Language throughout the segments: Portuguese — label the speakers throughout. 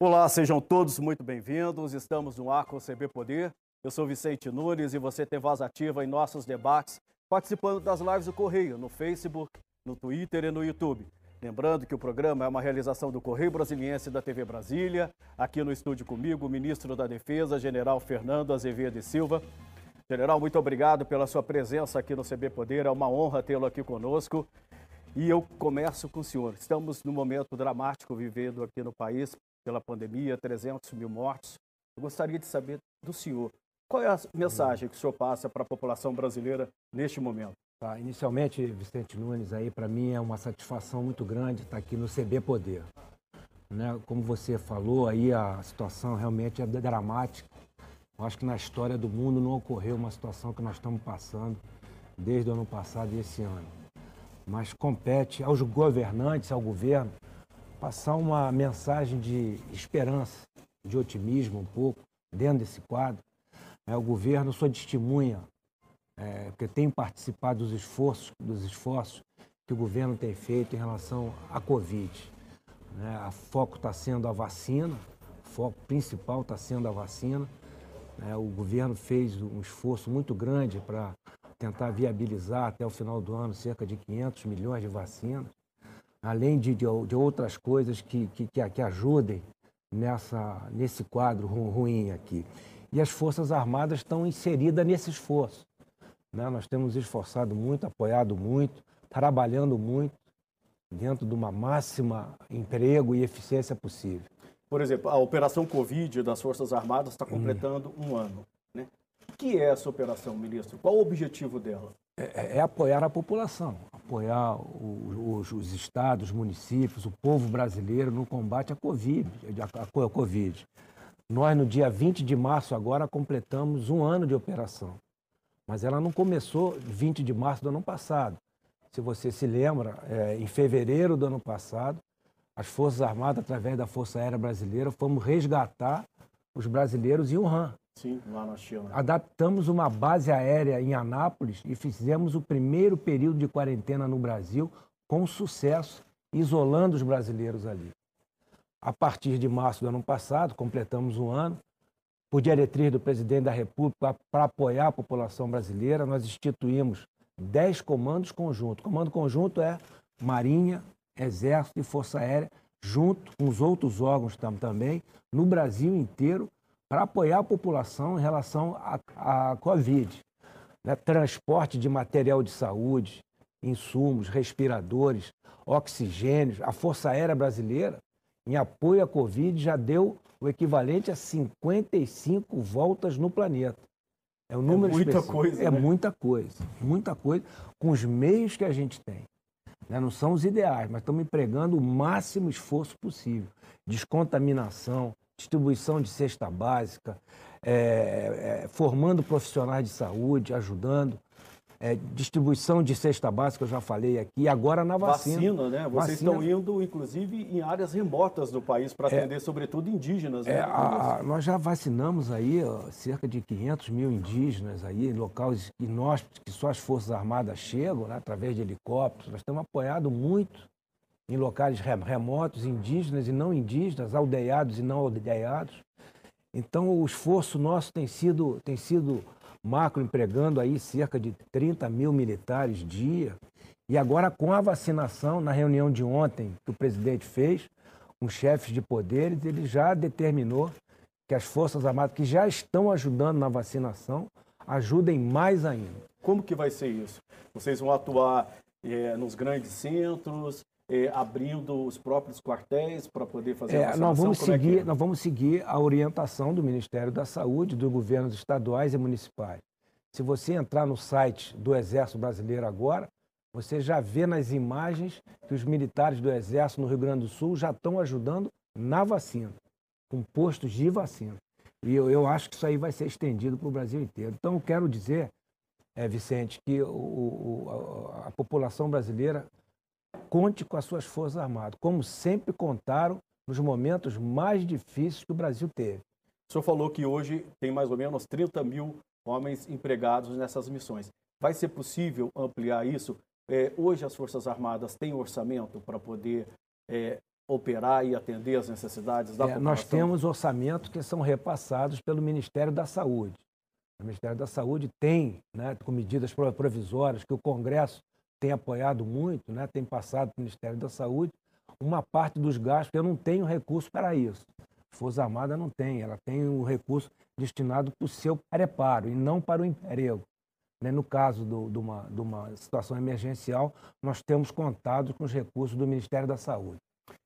Speaker 1: Olá, sejam todos muito bem-vindos. Estamos no ar com o CB Poder. Eu sou Vicente Nunes e você tem voz ativa em nossos debates, participando das lives do Correio no Facebook, no Twitter e no YouTube. Lembrando que o programa é uma realização do Correio Brasiliense da TV Brasília. Aqui no estúdio comigo, o ministro da Defesa, general Fernando Azevedo Silva. General, muito obrigado pela sua presença aqui no CB Poder. É uma honra tê-lo aqui conosco. E eu começo com o senhor. Estamos num momento dramático vivendo aqui no país pela pandemia, 300 mil mortos. Eu gostaria de saber do senhor, qual é a mensagem que o senhor passa para a população brasileira neste momento?
Speaker 2: Tá, inicialmente, Vicente Nunes, aí para mim é uma satisfação muito grande estar aqui no CB Poder. Né? Como você falou, aí a situação realmente é dramática. Eu acho que na história do mundo não ocorreu uma situação que nós estamos passando desde o ano passado e esse ano. Mas compete aos governantes, ao governo, passar uma mensagem de esperança, de otimismo um pouco, dentro desse quadro. É, o governo só testemunha, é, porque tem participado dos esforços, dos esforços que o governo tem feito em relação à Covid. Né? A foco está sendo a vacina, o foco principal está sendo a vacina. É, o governo fez um esforço muito grande para tentar viabilizar até o final do ano cerca de 500 milhões de vacinas além de, de, de outras coisas que, que, que, ajudem nessa, nesse quadro ruim aqui. E as Forças Armadas estão inseridas nesse esforço. Né? Nós temos esforçado muito, apoiado muito, trabalhando muito dentro de uma máxima emprego e eficiência possível.
Speaker 1: Por exemplo, a Operação Covid das Forças Armadas está completando hum. um ano. Né? O que é essa operação, ministro? Qual o objetivo dela?
Speaker 2: É, é, é apoiar a população, apoiar os, os, estados, os municípios, o povo brasileiro no combate à Covid, à Covid. Nós, no dia 20 de março, agora completamos um ano de operação. Mas ela não começou 20 de março do ano passado. Se você se lembra, é, em fevereiro do ano passado, as Forças Armadas, através da Força Aérea Brasileira, fomos resgatar os brasileiros em Wuhan.
Speaker 1: Sim, lá na China.
Speaker 2: Adaptamos uma base aérea em Anápolis e fizemos o primeiro período de quarentena no Brasil com sucesso, isolando os brasileiros ali. A partir de março do ano passado, completamos um ano, por diretriz do presidente da República, para apoiar a população brasileira, nós instituímos 10 comandos conjuntos. Comando conjunto é Marinha, Exército e Força Aérea, junto com os outros órgãos também, no Brasil inteiro, para apoiar a população em relação à, Covid. Né? Transporte de material de saúde, insumos, respiradores, oxigênios. A Força Aérea Brasileira, em apoio à Covid, já deu o equivalente a 55 voltas no planeta.
Speaker 1: É, um número é muita específico. coisa.
Speaker 2: É
Speaker 1: né?
Speaker 2: muita coisa, muita coisa, com os meios que a gente tem. Né? Não são os ideais, mas estamos empregando o máximo esforço possível. Descontaminação, distribuição de cesta básica, é, é, formando profissionais de saúde, ajudando. É, distribuição de cesta básica, eu já falei aqui, agora na vacina.
Speaker 1: Vacina, né? Vocês vacina. estão indo, inclusive, em áreas remotas do país para é. atender, sobretudo, indígenas.
Speaker 2: Né? É, a, a, nós já vacinamos aí ó, cerca de 500 mil indígenas aí, em locais inóspitos que só as Forças Armadas chegam, né, através de helicópteros. Nós temos apoiado muito em locais remotos, indígenas e não indígenas, aldeiados e não aldeiados. Então, o esforço nosso tem sido, tem sido macro, empregando aí cerca de 30 mil militares dia. E agora, com a vacinação, na reunião de ontem que o presidente fez, com chefes de poderes, ele já determinou que as Forças Armadas, que já estão ajudando na vacinação, ajudem mais ainda.
Speaker 1: Como que vai ser isso? Vocês vão atuar é, nos grandes centros, é, abrindo os próprios quartéis para poder fazer é, a
Speaker 2: nós vamos é seguir é? Nós vamos seguir a orientação do Ministério da Saúde, dos governos estaduais e municipais. Se você entrar no site do Exército Brasileiro agora, você já vê nas imagens que os militares do Exército no Rio Grande do Sul já estão ajudando na vacina, com postos de vacina. E eu, eu acho que isso aí vai ser estendido para o Brasil inteiro. Então, eu quero dizer, é, Vicente, que o, o, a, a população brasileira conte com as suas Forças Armadas, como sempre contaram nos momentos mais difíceis que o Brasil teve.
Speaker 1: O senhor falou que hoje tem mais ou menos 30 mil homens empregados nessas missões. Vai ser possível ampliar isso? É, hoje as Forças Armadas têm orçamento para poder é, operar e atender as necessidades da é, população?
Speaker 2: Nós temos orçamentos que são repassados pelo Ministério da Saúde. O Ministério da Saúde tem, né, com medidas provisórias que o Congresso tem apoiado muito, né, tem passado para o Ministério da Saúde, uma parte dos gastos, eu não tenho recurso para isso. A Força Armada não tem, ela tem o recurso destinado para o seu preparo e não para o emprego. Né? No caso do, de, uma, de uma situação emergencial, nós temos contado com os recursos do Ministério da Saúde.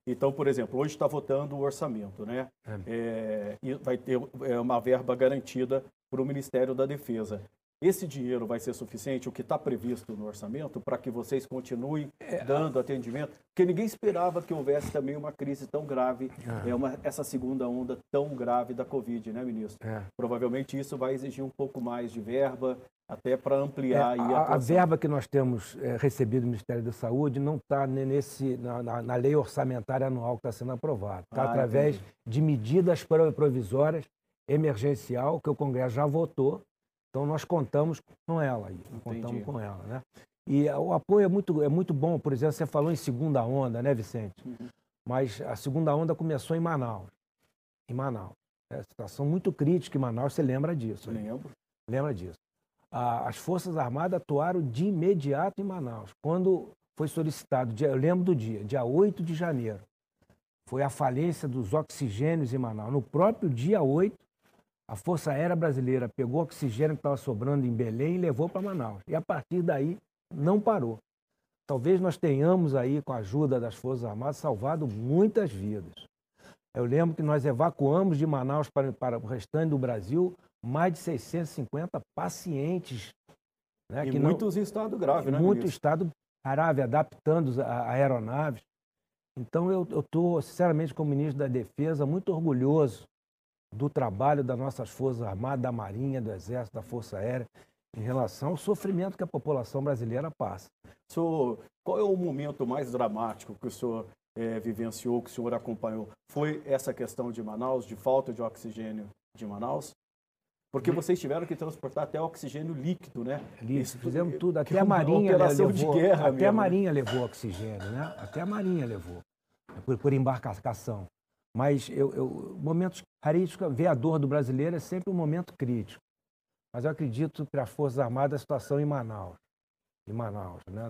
Speaker 1: Então, por exemplo, hoje está votando o orçamento, né? É. É, e vai ter é, uma verba garantida para o Ministério da Defesa. Esse dinheiro vai ser suficiente, o que está previsto no orçamento, para que vocês continuem é, dando atendimento? Porque ninguém esperava que houvesse também uma crise tão grave, é. uma, essa segunda onda tão grave da Covid, né, ministro? É. Provavelmente isso vai exigir um pouco mais de verba, até para ampliar
Speaker 2: é, a, a, verba que nós temos é, recebido do Ministério da Saúde não está nesse na, na, na, lei orçamentária anual que está sendo aprovada. Está ah, através entendi. de medidas provisórias emergencial que o Congresso já votou. Então nós contamos com ela aí, contamos com ela, né? E o apoio é muito, é muito bom. Por exemplo, você falou em segunda onda, né, Vicente? Uhum. Mas a segunda onda começou em Manaus. Em Manaus. É situação muito crítica em Manaus, você lembra disso?
Speaker 1: Lembro.
Speaker 2: Lembra disso as Forças Armadas atuaram de imediato em Manaus. Quando foi solicitado, eu lembro do dia, dia 8 de janeiro, foi a falência dos oxigênios em Manaus. No próprio dia 8, a Força Aérea Brasileira pegou o oxigênio que estava sobrando em Belém e levou para Manaus. E a partir daí, não parou. Talvez nós tenhamos aí, com a ajuda das Forças Armadas, salvado muitas vidas. Eu lembro que nós evacuamos de Manaus para, para o restante do Brasil mais de 650 pacientes.
Speaker 1: Né, e que muitos não, em estado grave, né?
Speaker 2: Muito estado grave, adaptando a aeronaves. Então, eu estou, sinceramente, como ministro da Defesa, muito orgulhoso do trabalho das nossas Forças Armadas, da Marinha, do Exército, da Força Aérea, em relação ao sofrimento que a população brasileira passa.
Speaker 1: Senhor, qual é o momento mais dramático que o senhor é, vivenciou, que o senhor acompanhou? Foi essa questão de Manaus, de falta de oxigênio de Manaus? Porque vocês tiveram que transportar até oxigênio líquido, né?
Speaker 2: Isso, fizemos tudo. Até a Marinha levou. De guerra até mesmo, a né? Marinha né? levou oxigênio, né? Até a Marinha levou. Por, por embarcação. Mas eu, eu, momentos críticos, ver a dor do brasileiro é sempre um momento crítico. Mas eu acredito que para as Forças Armadas a situação em Manaus. Em Manaus. Né?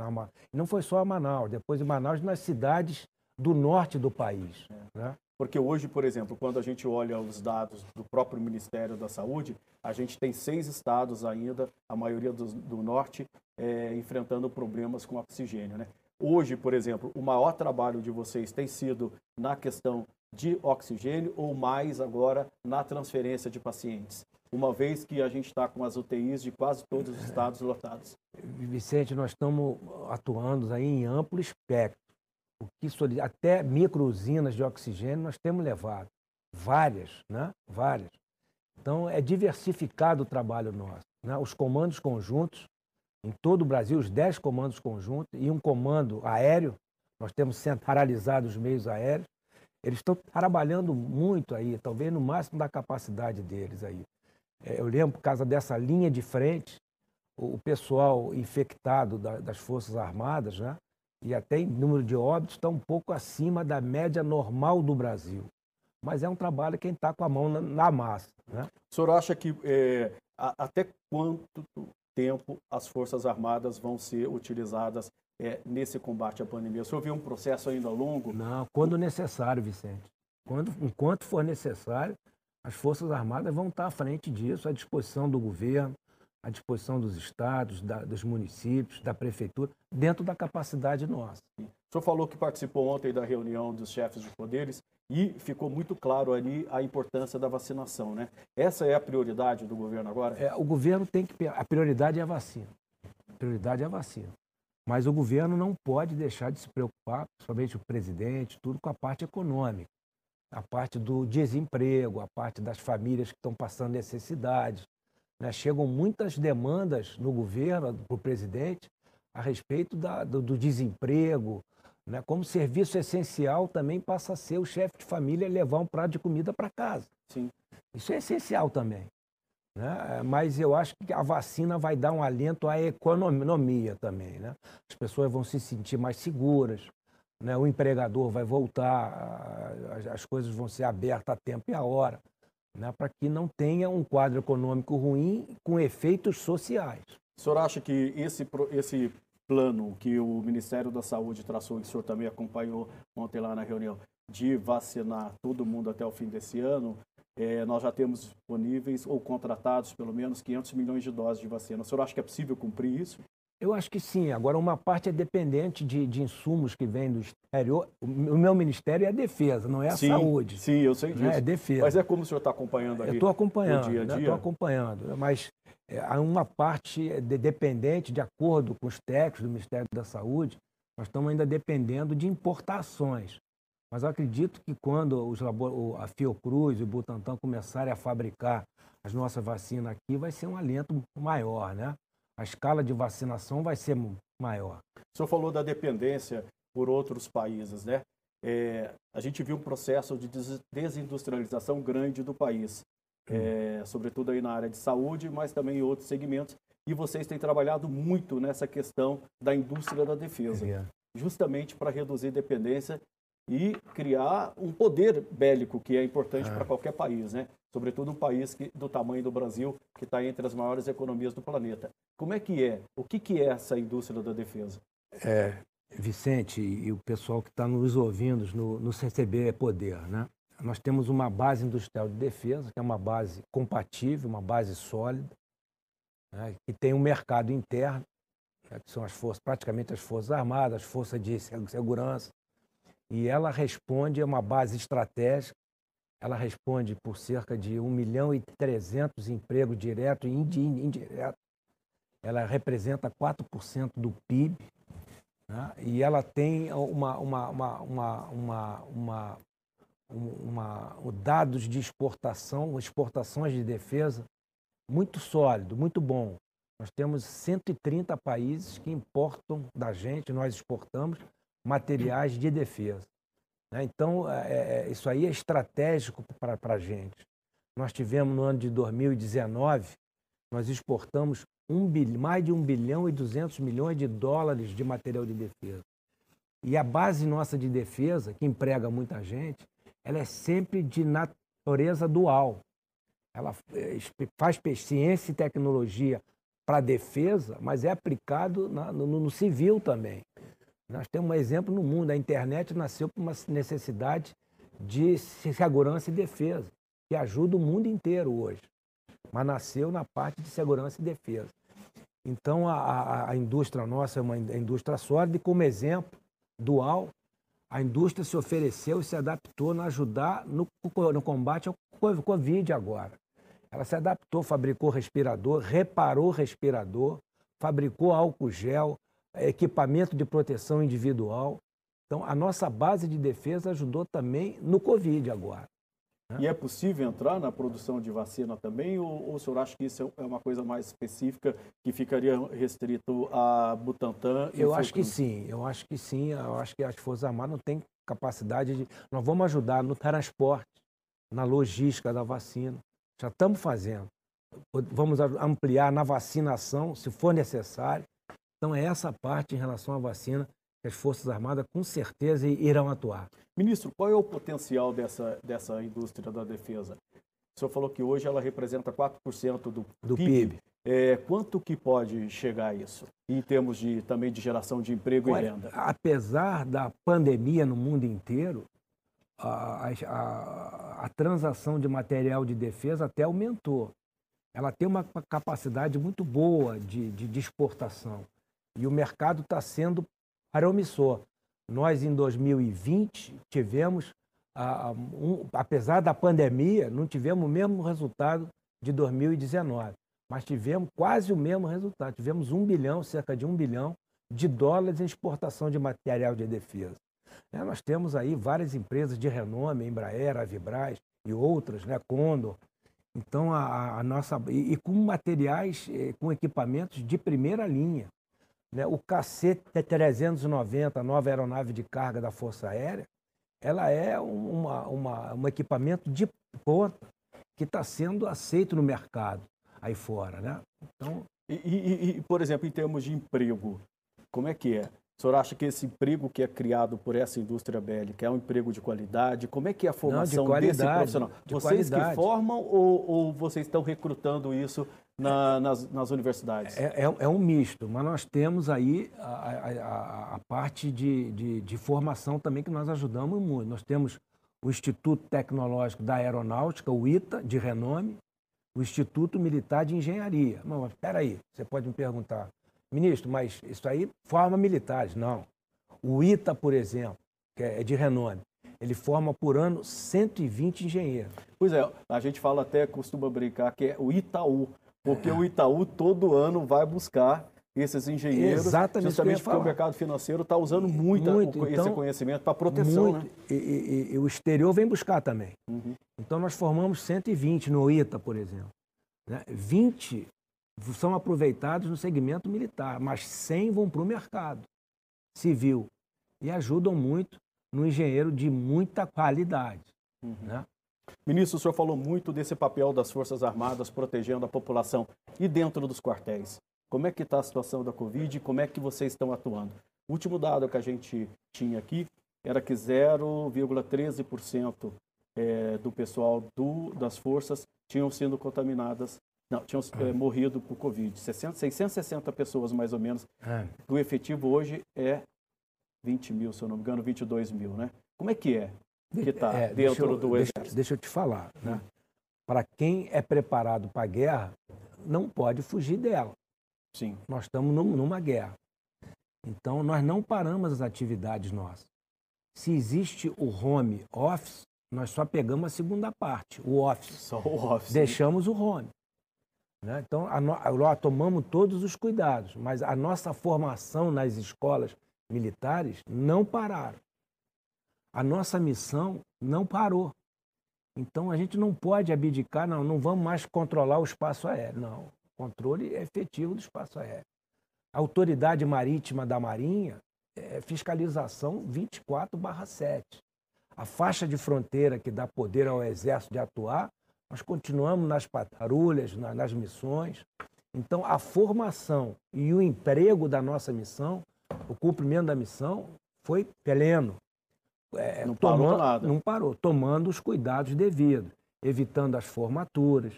Speaker 2: Não foi só Manaus, depois em Manaus, nas cidades do norte do país. É. Né?
Speaker 1: Porque hoje, por exemplo, quando a gente olha os dados do próprio Ministério da Saúde, a gente tem seis estados ainda, a maioria do, do norte, é, enfrentando problemas com oxigênio. Né? Hoje, por exemplo, o maior trabalho de vocês tem sido na questão de oxigênio ou mais agora na transferência de pacientes, uma vez que a gente está com as UTIs de quase todos os estados lotados.
Speaker 2: Vicente, nós estamos atuando aí em amplo espectro o que até micro-usinas de oxigênio nós temos levado. Várias, né? Várias. Então, é diversificado o trabalho nosso. Né? Os comandos conjuntos, em todo o Brasil, os 10 comandos conjuntos e um comando aéreo, nós temos centralizado os meios aéreos, eles estão trabalhando muito aí, talvez no máximo da capacidade deles aí. É, eu lembro, por causa dessa linha de frente, o pessoal infectado das Forças Armadas, né? e até em número de óbitos está um pouco acima da média normal do Brasil. Mas é um trabalho quem está com a mão na, massa. Né?
Speaker 1: O senhor acha que é, até quanto tempo as Forças Armadas vão ser utilizadas é, nesse combate à pandemia? O senhor viu um processo ainda longo?
Speaker 2: Não, quando necessário, Vicente. Quando, enquanto for necessário, as Forças Armadas vão estar à frente disso, à disposição do governo, à disposição dos estados, da, dos municípios, da prefeitura, dentro da capacidade nossa.
Speaker 1: O senhor falou que participou ontem da reunião dos chefes de poderes e ficou muito claro ali a importância da vacinação, né? Essa é a prioridade do governo agora?
Speaker 2: É, o governo tem que. A prioridade é a vacina. A prioridade é a vacina. Mas o governo não pode deixar de se preocupar, principalmente o presidente, tudo com a parte econômica. A parte do desemprego, a parte das famílias que estão passando necessidades, né? Chegam muitas demandas no governo, para o presidente, a respeito da, do, do, desemprego. Né? Como serviço essencial também passa a ser o chefe de família levar um prato de comida para casa.
Speaker 1: Sim.
Speaker 2: Isso é essencial também. Né? Mas eu acho que a vacina vai dar um alento à economia também. Né? As pessoas vão se sentir mais seguras, né? o empregador vai voltar, as coisas vão ser abertas a tempo e a hora, né? para que não tenha um quadro econômico ruim com efeitos sociais.
Speaker 1: O senhor acha que esse, esse plano que o Ministério da Saúde traçou, que o senhor também acompanhou ontem lá na reunião, de vacinar todo mundo até o fim desse ano, é, nós já temos disponíveis ou contratados pelo menos 500 milhões de doses de vacina. O senhor acha que é possível cumprir isso?
Speaker 2: Eu acho que sim. Agora, uma parte é dependente de, de insumos que vêm do exterior. O meu ministério é a defesa, não é a
Speaker 1: sim,
Speaker 2: saúde.
Speaker 1: Sim, eu sei disso. Né?
Speaker 2: É defesa.
Speaker 1: Mas é como o senhor está acompanhando aqui?
Speaker 2: Eu estou acompanhando, dia a dia? Estou acompanhando. Mas é, há uma parte de, dependente, de acordo com os técnicos do Ministério da Saúde, nós estamos ainda dependendo de importações. Mas eu acredito que quando os a Fiocruz e o Butantan começarem a fabricar as nossas vacinas aqui, vai ser um alento maior, né? A escala de vacinação vai ser maior.
Speaker 1: O senhor falou da dependência por outros países, né? É, a gente viu um processo de desindustrialização grande do país, é, sobretudo aí na área de saúde, mas também em outros segmentos. E vocês têm trabalhado muito nessa questão da indústria da defesa, é. justamente para reduzir dependência e criar um poder bélico que é importante para qualquer país, né? Sobretudo um país que, do tamanho do Brasil, que está entre as maiores economias do planeta. Como é que é? O que, que é essa indústria da defesa?
Speaker 2: É, Vicente e o pessoal que está nos ouvindo no, no CCB é Poder, né? Nós temos uma base industrial de defesa, que é uma base compatível, uma base sólida, né? que tem um mercado interno, né? que são as forças, praticamente as forças armadas, as forças de segurança, e ela responde a uma base estratégica, ela responde por cerca de 1 milhão e 300 empregos diretos e indiretos. Ela representa 4% do PIB né? e ela tem uma, uma, uma, uma, uma, uma, uma, uma dados de exportação, exportações de defesa muito sólido, muito bom. Nós temos 130 países que importam da gente, nós exportamos materiais de defesa. Né? Então, é, é, é, isso aí é estratégico para a gente. Nós tivemos no ano de 2019, nós exportamos um mais de 1 bilhão e 200 milhões de dólares de material de defesa. E a base nossa de defesa, que emprega muita gente, ela é sempre de natureza dual. Ela é, faz ciência e tecnologia para defesa, mas é aplicado na, no, no, civil também. Nós temos um exemplo no mundo. A internet nasceu por uma necessidade de segurança e defesa, que ajuda o mundo inteiro hoje. Mas nasceu na parte de segurança e defesa. Então, a, a, a indústria nossa é uma indústria sólida e, como exemplo dual, a indústria se ofereceu e se adaptou a ajudar no, no combate ao Covid agora. Ela se adaptou, fabricou respirador, reparou respirador, fabricou álcool gel, equipamento de proteção individual. Então, a nossa base de defesa ajudou também no Covid agora.
Speaker 1: Né? E é possível entrar na produção de vacina também, ou, ou o senhor acha que isso é uma coisa mais específica que ficaria restrito a Butantan?
Speaker 2: eu acho que sim, eu acho que sim. Eu acho que as Forças Armadas não têm capacidade de. Nós vamos ajudar no transporte, na logística da vacina. Já estamos fazendo. Vamos ampliar na vacinação, se for necessário. Então, é essa parte em relação à vacina que as Forças Armadas com certeza irão atuar.
Speaker 1: Ministro, qual é o potencial dessa, dessa indústria da defesa? O senhor falou que hoje ela representa 4% do, do PIB. PIB. É, quanto que pode chegar a isso, em termos de, também de geração de emprego Olha, e renda?
Speaker 2: Apesar da pandemia no mundo inteiro, a, a, a transação de material de defesa até aumentou. Ela tem uma capacidade muito boa de, de, de exportação e o mercado está sendo promissor. Nós, em 2020, tivemos, um, apesar da pandemia, não tivemos o mesmo resultado de 2019, mas tivemos quase o mesmo resultado. Tivemos um bilhão, cerca de um bilhão de dólares em exportação de material de defesa. É, nós temos aí várias empresas de renome, Embraer, Avibraz e outras, né, Condor. Então, a, a nossa. E, e, com materiais, eh, com equipamentos de primeira linha. Né? O KC-390, a nova aeronave de carga da Força Aérea, ela é uma, uma, um equipamento de ponta que está sendo aceito no mercado aí fora. Né?
Speaker 1: Então... E, e, e, por exemplo, em termos de emprego, como é que é? O senhor acha que esse emprego que é criado por essa indústria bélica é um emprego de qualidade? Como é que é a formação
Speaker 2: Não, de
Speaker 1: desse profissional?
Speaker 2: De
Speaker 1: vocês
Speaker 2: qualidade.
Speaker 1: que formam ou, ou, vocês estão recrutando isso na, nas, nas, universidades?
Speaker 2: É, é, é, um misto, mas nós temos aí a, a, a parte de, de, de, formação também que nós ajudamos muito. Nós temos o Instituto Tecnológico da Aeronáutica, o ITA, de renome, o Instituto Militar de Engenharia. Mas espera aí, você pode me perguntar, Ministro, mas isso aí forma militares. Não. O ITA, por exemplo, que é de renome, ele forma por ano 120 engenheiros.
Speaker 1: Pois é, a gente fala até, costuma brincar, que é o Itaú, porque é. o Itaú todo ano vai buscar esses engenheiros,
Speaker 2: Exatamente
Speaker 1: justamente porque o mercado financeiro está usando muito, muito. esse então, conhecimento para proteção. Muito. Né?
Speaker 2: E, e, e, o exterior vem buscar também. Uhum. Então nós formamos 120 no ITA, por exemplo. Né? 20 são aproveitados no segmento militar, mas 100 vão para o mercado civil e ajudam muito no engenheiro de muita qualidade. Uhum. Né?
Speaker 1: Ministro, o senhor falou muito desse papel das Forças Armadas protegendo a população e dentro dos quartéis. Como é que está a situação da Covid e como é que vocês estão atuando? O último dado que a gente tinha aqui era que 0,13% é, do pessoal do, das forças tinham sido contaminadas não, tinham é, morrido por Covid. 60, 660 pessoas, mais ou menos. É. O efetivo hoje é 20 mil, se eu não me engano, 22 mil, né? Como é que é que está é, dentro eu, do
Speaker 2: exército? Deixa, deixa, eu te falar, né? Hum. Para quem é preparado para a guerra, não pode fugir dela.
Speaker 1: Sim.
Speaker 2: Nós estamos num, numa guerra. Então, nós não paramos as atividades nossas. Se existe o home office, nós só pegamos a segunda parte, o office.
Speaker 1: Só o office.
Speaker 2: Deixamos o home. Né? Então, no... tomamos todos os cuidados, mas a nossa formação nas escolas militares não pararam. A nossa missão não parou. Então, a gente não pode abdicar, não, não vamos mais controlar o espaço aéreo. Não, controle é efetivo do espaço aéreo. A autoridade marítima da Marinha é fiscalização 24/7. A faixa de fronteira que dá poder ao Exército de atuar nós continuamos nas patrulhas, nas missões. Então, a formação e o emprego da nossa missão, o cumprimento da missão, foi pleno.
Speaker 1: É, não parou tomando, nada.
Speaker 2: Não parou, tomando os cuidados devidos, evitando as formaturas,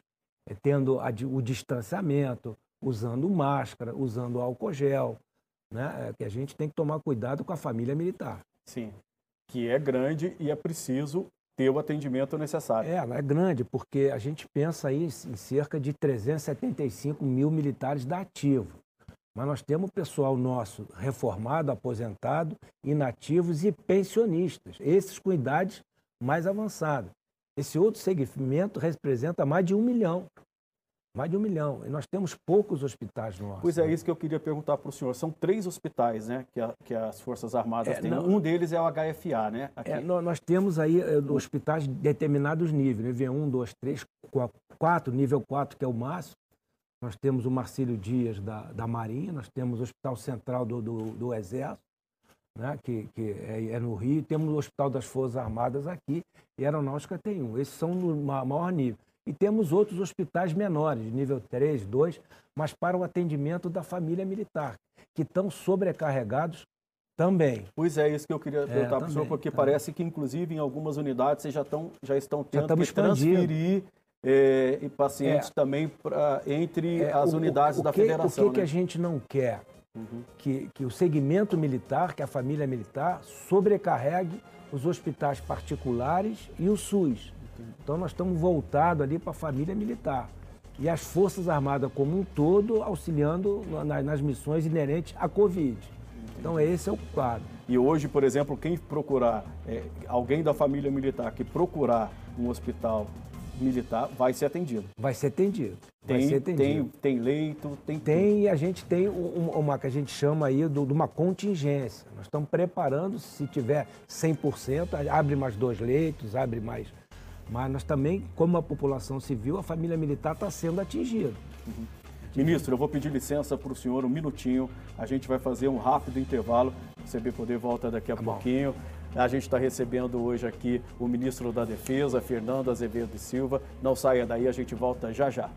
Speaker 2: é, tendo a, o distanciamento, usando máscara, usando álcool gel. Né? É, que a gente tem que tomar cuidado com a família militar.
Speaker 1: Sim, que é grande e é preciso ter o atendimento necessário.
Speaker 2: É, é grande, porque a gente pensa aí em cerca de 375 mil militares da ativo. Mas nós temos pessoal nosso reformado, aposentado, inativos e pensionistas, esses com idades mais avançadas. Esse outro segmento representa mais de um milhão. Mais de um milhão. E nós temos poucos hospitais nossos.
Speaker 1: Pois é, né? isso que eu queria perguntar para o senhor. São três hospitais né, que, a, que as Forças Armadas é, têm. Não, um deles é o HFA, né?
Speaker 2: É, nós temos aí é, hospitais de determinados níveis, nível 1, 2, 3, 4, nível 4, que é o máximo. Nós temos o Marcílio Dias da, da Marinha, nós temos o Hospital Central do, do, do Exército, né, que, que é, é, no Rio, temos o Hospital das Forças Armadas aqui, e a Aeronáutica tem um. Esses são no maior nível. E temos outros hospitais menores, nível 3, 2, mas para o atendimento da família militar, que estão sobrecarregados também.
Speaker 1: Pois é, isso que eu queria é, perguntar é, para o senhor, porque também. parece que, inclusive, em algumas unidades vocês já, estão, já estão tendo já que transferir é, pacientes é, também pra, entre é, as o, unidades o, o da
Speaker 2: que,
Speaker 1: federação.
Speaker 2: O que, né? que a gente não quer? Uhum. Que, que o segmento militar, que a família militar, sobrecarregue os hospitais particulares e o SUS. Então nós estamos voltados ali para a família militar. E as Forças Armadas como um todo auxiliando nas missões inerentes à Covid. Então esse é o quadro.
Speaker 1: E hoje, por exemplo, quem procurar, é, alguém da família militar que procurar um hospital militar, vai ser atendido.
Speaker 2: Vai ser atendido.
Speaker 1: Tem,
Speaker 2: vai ser
Speaker 1: atendido. tem, tem leito, tem
Speaker 2: Tem, tudo. e a gente tem uma que a gente chama aí de uma contingência. Nós estamos preparando, se tiver 100%, abre mais dois leitos, abre mais mas nós também, como a população civil, a família militar está sendo atingida.
Speaker 1: Uhum. Ministro, eu vou pedir licença para o senhor um minutinho. A gente vai fazer um rápido intervalo. O CB Poder volta daqui a tá pouquinho. A gente está recebendo hoje aqui o ministro da Defesa, Fernando Azevedo Silva. Não saia daí, a gente volta já já.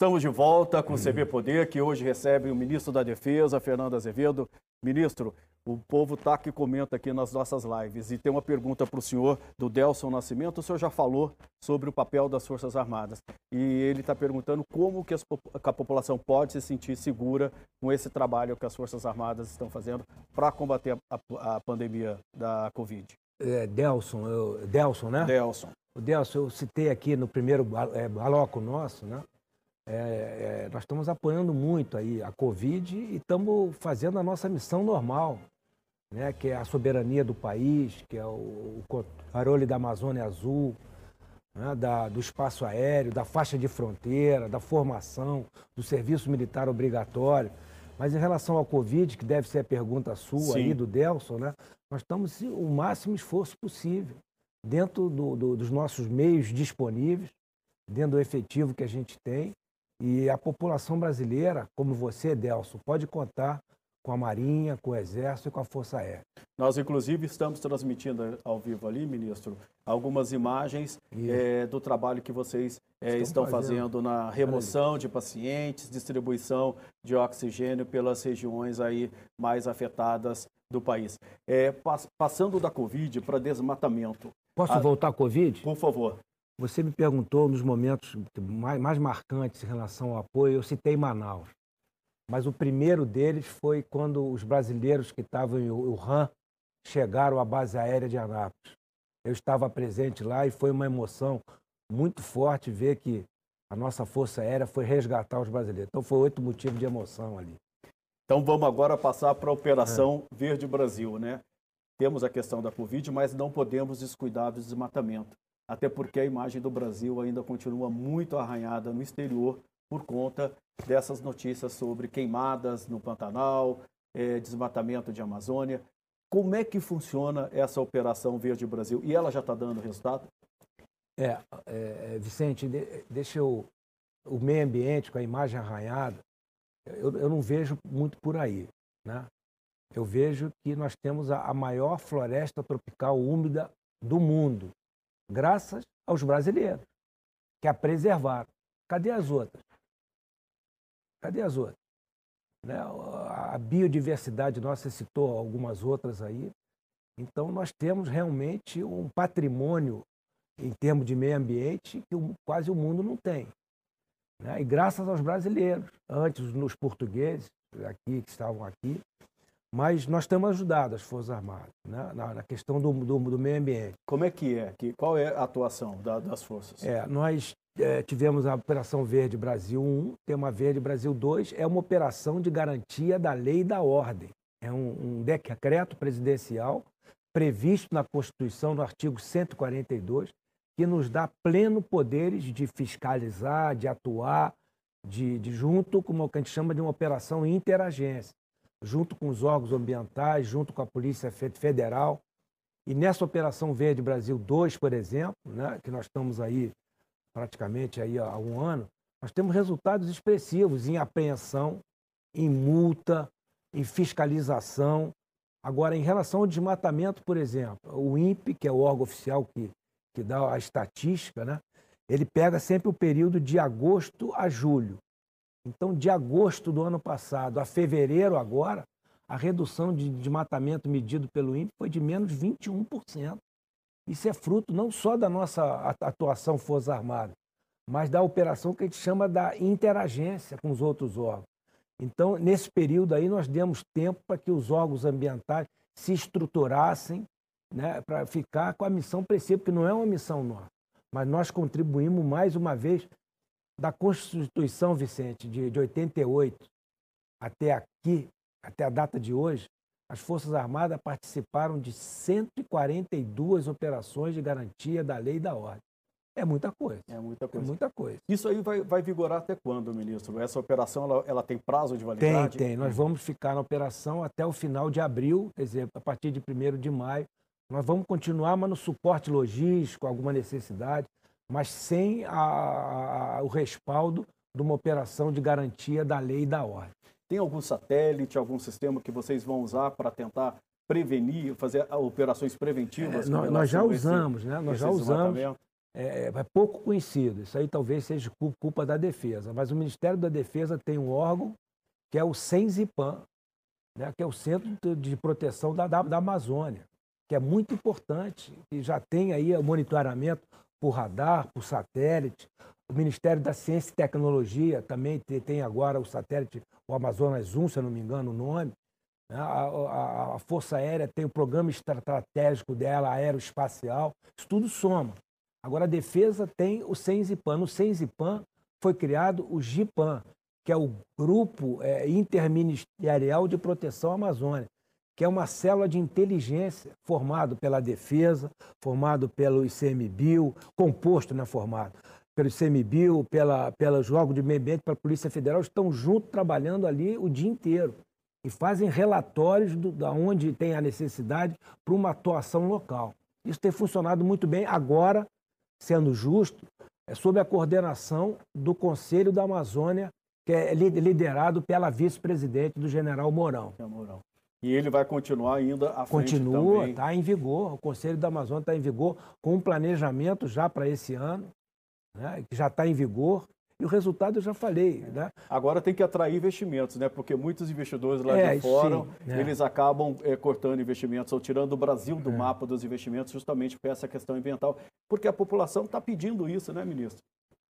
Speaker 1: Estamos de volta com o CB Poder, que hoje recebe o ministro da Defesa, Fernando Azevedo. Ministro, o povo está que comenta aqui nas nossas lives e tem uma pergunta para o senhor do Delson Nascimento. O senhor já falou sobre o papel das Forças Armadas e ele está perguntando como que, as, que, a população pode se sentir segura com esse trabalho que as Forças Armadas estão fazendo para combater a, a, a, pandemia da Covid.
Speaker 2: É, Delson, eu, Delson, né?
Speaker 1: Delson.
Speaker 2: O Delson, eu citei aqui no primeiro é, baloco nosso, né? É, é, nós estamos apoiando muito aí a Covid e estamos fazendo a nossa missão normal, né, que é a soberania do país, que é o, o controle da Amazônia Azul, né, da, do espaço aéreo, da faixa de fronteira, da formação, do serviço militar obrigatório. Mas em relação ao Covid, que deve ser a pergunta sua Sim. aí, do Delson, né, nós estamos o máximo esforço possível, dentro do, do, dos nossos meios disponíveis, dentro do efetivo que a gente tem, e a população brasileira, como você, Delso, pode contar com a Marinha, com o Exército e com a Força Aérea.
Speaker 1: Nós, inclusive, estamos transmitindo ao vivo ali, ministro, algumas imagens é, do trabalho que vocês é, estão fazendo. fazendo na remoção de pacientes, distribuição de oxigênio pelas regiões aí mais afetadas do país. É, passando da Covid para desmatamento.
Speaker 2: Posso a... voltar à Covid?
Speaker 1: Por favor.
Speaker 2: Você me perguntou nos momentos mais, mais marcantes em relação ao apoio, eu citei Manaus. Mas o primeiro deles foi quando os brasileiros que estavam em Wuhan chegaram à base aérea de Anápolis. Eu estava presente lá e foi uma emoção muito forte ver que a nossa Força Aérea foi resgatar os brasileiros. Então foi outro motivo de emoção ali.
Speaker 1: Então vamos agora passar para a Operação é. Verde Brasil, né? Temos a questão da Covid, mas não podemos descuidar do desmatamento até porque a imagem do Brasil ainda continua muito arranhada no exterior por conta dessas notícias sobre queimadas no Pantanal, é, desmatamento de Amazônia. Como é que funciona essa operação Verde Brasil? E ela já está dando resultado?
Speaker 2: É, é Vicente, deixa eu. O meio ambiente com a imagem arranhada, eu, eu não vejo muito por aí. Né? Eu vejo que nós temos a, a maior floresta tropical úmida do mundo graças aos brasileiros, que a preservaram. Cadê as outras? Cadê as outras? Né? A biodiversidade nossa citou algumas outras aí. Então, nós temos realmente um patrimônio em termos de meio ambiente que quase o mundo não tem. Né? E graças aos brasileiros, antes nos portugueses aqui que estavam aqui, mas nós temos ajudado as Forças Armadas né? na, na, questão do, do, do, meio ambiente.
Speaker 1: Como é que é? Que, qual é a atuação da, das forças?
Speaker 2: É, nós é, tivemos a Operação Verde Brasil 1, Tema Verde Brasil 2, é uma operação de garantia da lei e da ordem. É um, um decreto presidencial previsto na Constituição, no artigo 142, que nos dá pleno poderes de fiscalizar, de atuar, de, de junto com o que a gente chama de uma operação interagência junto com os órgãos ambientais, junto com a Polícia Federal. E nessa Operação Verde Brasil 2, por exemplo, né, que nós estamos aí praticamente aí há um ano, nós temos resultados expressivos em apreensão, em multa, em fiscalização. Agora, em relação ao desmatamento, por exemplo, o INPE, que é o órgão oficial que, que dá a estatística, né, ele pega sempre o período de agosto a julho. Então, de agosto do ano passado a fevereiro agora, a redução de desmatamento medido pelo INPE foi de menos 21%. Isso é fruto não só da nossa atuação Forças Armadas, mas da operação que a gente chama da interagência com os outros órgãos. Então, nesse período aí, nós demos tempo para que os órgãos ambientais se estruturassem né, para ficar com a missão precisa, porque não é uma missão nossa, mas nós contribuímos mais uma vez da Constituição, Vicente, de, de 88 até aqui, até a data de hoje, as Forças Armadas participaram de 142 operações de garantia da lei e da ordem. É muita coisa.
Speaker 1: É muita coisa.
Speaker 2: É muita coisa.
Speaker 1: Isso aí vai, vai vigorar até quando, ministro? Essa operação ela, ela, tem prazo de validade?
Speaker 2: Tem, tem. Nós vamos ficar na operação até o final de abril, quer dizer, a partir de 1 de maio. Nós vamos continuar, mas no suporte logístico, alguma necessidade mas sem a, a, o respaldo de uma operação de garantia da lei e da ordem.
Speaker 1: Tem algum satélite, algum sistema que vocês vão usar para tentar prevenir, fazer operações preventivas?
Speaker 2: É, nós, nós, já usamos, esse, né? Nós já usamos. é, é pouco conhecido. Isso aí talvez seja culpa da defesa. Mas o Ministério da Defesa tem um órgão que é o CENZIPAM, né, que é o Centro de Proteção da, da, da Amazônia, que é muito importante e já tem aí o monitoramento por radar, por satélite. O Ministério da Ciência e Tecnologia também tem agora o satélite, o Amazonas 1, se não me engano o nome. Né. A, a, a Força Aérea tem o programa estratégico dela, aeroespacial. Isso tudo soma. Agora, a defesa tem o CENZIPAN. No CENZIPAN foi criado o GIPAN, que é o Grupo é, Interministerial de Proteção Amazônia, que é uma célula de inteligência formado pela Defesa, formado pelo ICMBio, composto, né, formado pelo ICMBio, pela, pelos órgãos de meio ambiente, pela Polícia Federal, estão juntos trabalhando ali o dia inteiro e fazem relatórios do, da onde tem a necessidade para uma atuação local. Isso tem funcionado muito bem. Agora, sendo justo, é sob a coordenação do Conselho da Amazônia, que é liderado pela vice-presidente do general Mourão. É Mourão.
Speaker 1: E ele vai continuar ainda à
Speaker 2: frente Continua, está em vigor. O Conselho da Amazônia está em vigor com um planejamento já para esse ano, né, que já está em vigor. E o resultado eu já falei. Né?
Speaker 1: Agora tem que atrair investimentos, né? Porque muitos investidores lá é, de fora, sim, é. eles acabam é, cortando investimentos ou tirando o Brasil do é. mapa dos investimentos justamente por essa questão ambiental. Porque a população está pedindo isso, né, ministro?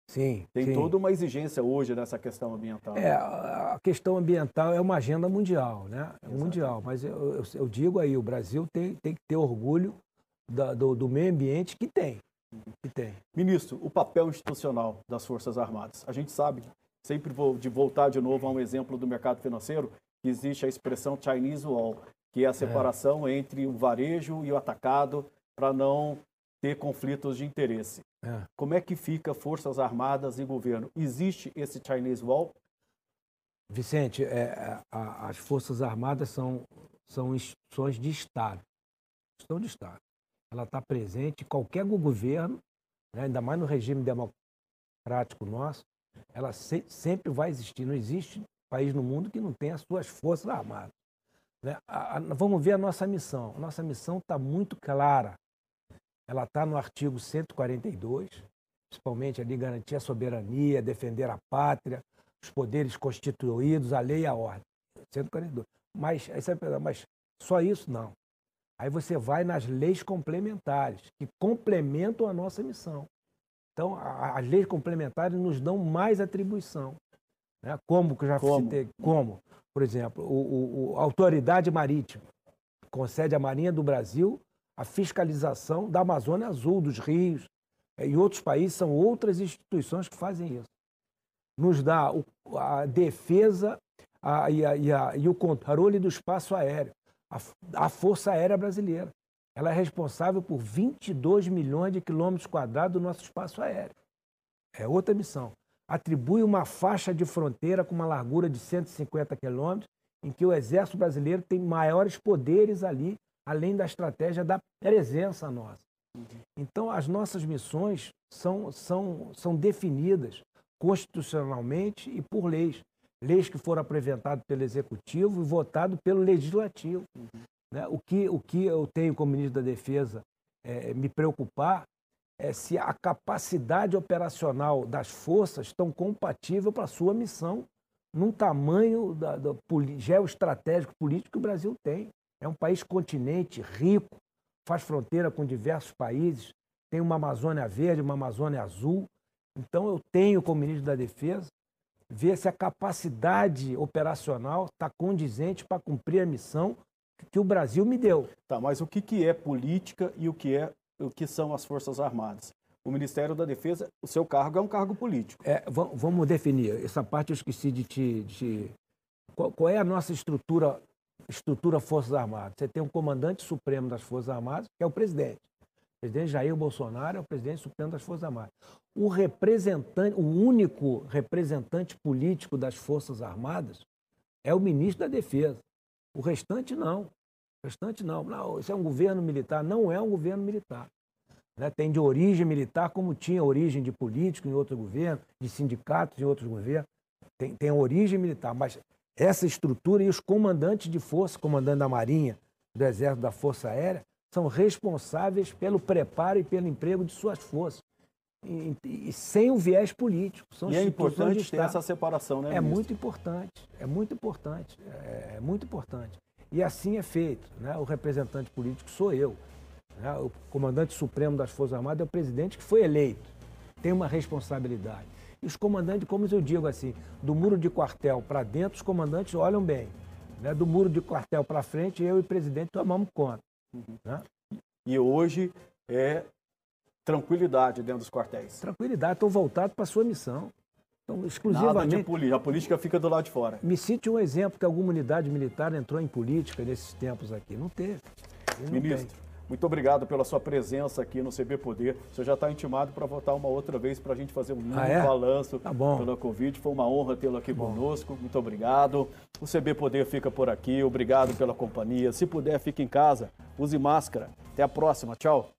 Speaker 2: Sim.
Speaker 1: Tem
Speaker 2: sim.
Speaker 1: toda uma exigência hoje nessa questão ambiental.
Speaker 2: É, a questão ambiental é uma agenda mundial, né? É mundial. Mas eu, eu, digo aí, o Brasil tem, tem que ter orgulho da, do, do meio ambiente que tem. Que tem.
Speaker 1: Ministro, o papel institucional das Forças Armadas. A gente sabe, sempre vou de voltar de novo a um exemplo do mercado financeiro, que existe a expressão Chinese Wall, que é a é. separação é. entre o varejo e o atacado para não ter conflitos de interesse. É. Como é que fica Forças Armadas e governo? Existe esse Chinese Wall?
Speaker 2: Vicente, é, é a, as Forças Armadas são, são instituições de Estado. Estão de Estado ela está presente em qualquer governo, né, ainda mais no regime democrático nosso, ela se, sempre vai existir. Não existe país no mundo que não tenha as suas forças armadas. Né? A, a, vamos ver a nossa missão. A nossa missão está muito clara. Ela está no artigo 142, principalmente ali garantir a soberania, defender a pátria, os poderes constituídos, a lei e a ordem. 142. Mas, mas só isso não. Aí você vai nas leis complementares, que complementam a nossa missão. Então, as leis complementares nos dão mais atribuição. Né? Como que eu já como? citei? Como? Por exemplo, o, o, a autoridade marítima concede à Marinha do Brasil a fiscalização da Amazônia Azul, dos rios. E outros países são outras instituições que fazem isso. Nos dá a defesa a, e, a, e, a, e o controle do espaço aéreo a, a Força Aérea Brasileira. Ela é responsável por 22 milhões de quilômetros quadrados do nosso espaço aéreo. É outra missão. Atribui uma faixa de fronteira com uma largura de 150 quilômetros, em que o Exército Brasileiro tem maiores poderes ali, além da estratégia da presença nossa. Então, as nossas missões são, são, são definidas constitucionalmente e por leis leis que foram apresentadas pelo Executivo e votadas pelo Legislativo. Né? O, que, o que eu tenho como ministro da Defesa é, me preocupar é se a capacidade operacional das forças estão compatível para a sua missão num tamanho da, da, geoestratégico político que o Brasil tem. É um país continente rico, faz fronteira com diversos países, tem uma Amazônia verde, uma Amazônia azul. Então eu tenho como ministro da Defesa ver se a capacidade operacional está condizente para cumprir a missão que o Brasil me deu.
Speaker 1: Tá, mas o que, que é política e o que é o que são as Forças Armadas? O Ministério da Defesa, o seu cargo é um cargo político.
Speaker 2: É, vamos definir. Essa parte eu esqueci de te. De... Qual, qual, é a nossa estrutura, estrutura Forças Armadas? Você tem um comandante supremo das Forças Armadas, que é o presidente. O presidente Jair Bolsonaro é o presidente supremo das Forças Armadas. O representante, o único representante político das Forças Armadas é o ministro da Defesa. O restante não. O restante não. Não, isso é um governo militar. Não é um governo militar. Né? Tem de origem militar, como tinha origem de político em outro governo, de sindicatos em outros governos. Tem, tem origem militar, mas essa estrutura e os comandantes de força, comandante da Marinha, do Exército, da Força Aérea, são responsáveis pelo preparo e pelo emprego de suas forças. e, e sem o viés político.
Speaker 1: São e é importante ter essa separação, né?
Speaker 2: É ministro? muito importante, é muito importante, é, é, muito importante. E assim é feito. Né? O representante político sou eu. Né? O comandante supremo das Forças Armadas é o presidente que foi eleito. Tem uma responsabilidade. E os comandantes, como eu digo assim, do muro de quartel para dentro, os comandantes olham bem. Né? Do muro de quartel para frente, eu e o presidente tomamos conta. Uhum. Né?
Speaker 1: E hoje é tranquilidade dentro dos quartéis.
Speaker 2: Tranquilidade, estou voltado para a sua missão. Então, exclusivamente.
Speaker 1: Política, a política fica do lado de fora.
Speaker 2: Me cite um exemplo que alguma unidade militar entrou em política nesses tempos aqui. Não teve.
Speaker 1: Não Ministro, tem. Muito obrigado pela sua presença aqui no CB Poder. O senhor já está intimado para voltar uma outra vez para a gente fazer um novo ah, é? balanço
Speaker 2: tá
Speaker 1: pela Covid. Foi uma honra tê-lo aqui tá conosco. Muito obrigado. O CB Poder fica por aqui. Obrigado pela companhia. Se puder, fique em casa. Use máscara. Até a próxima. Tchau.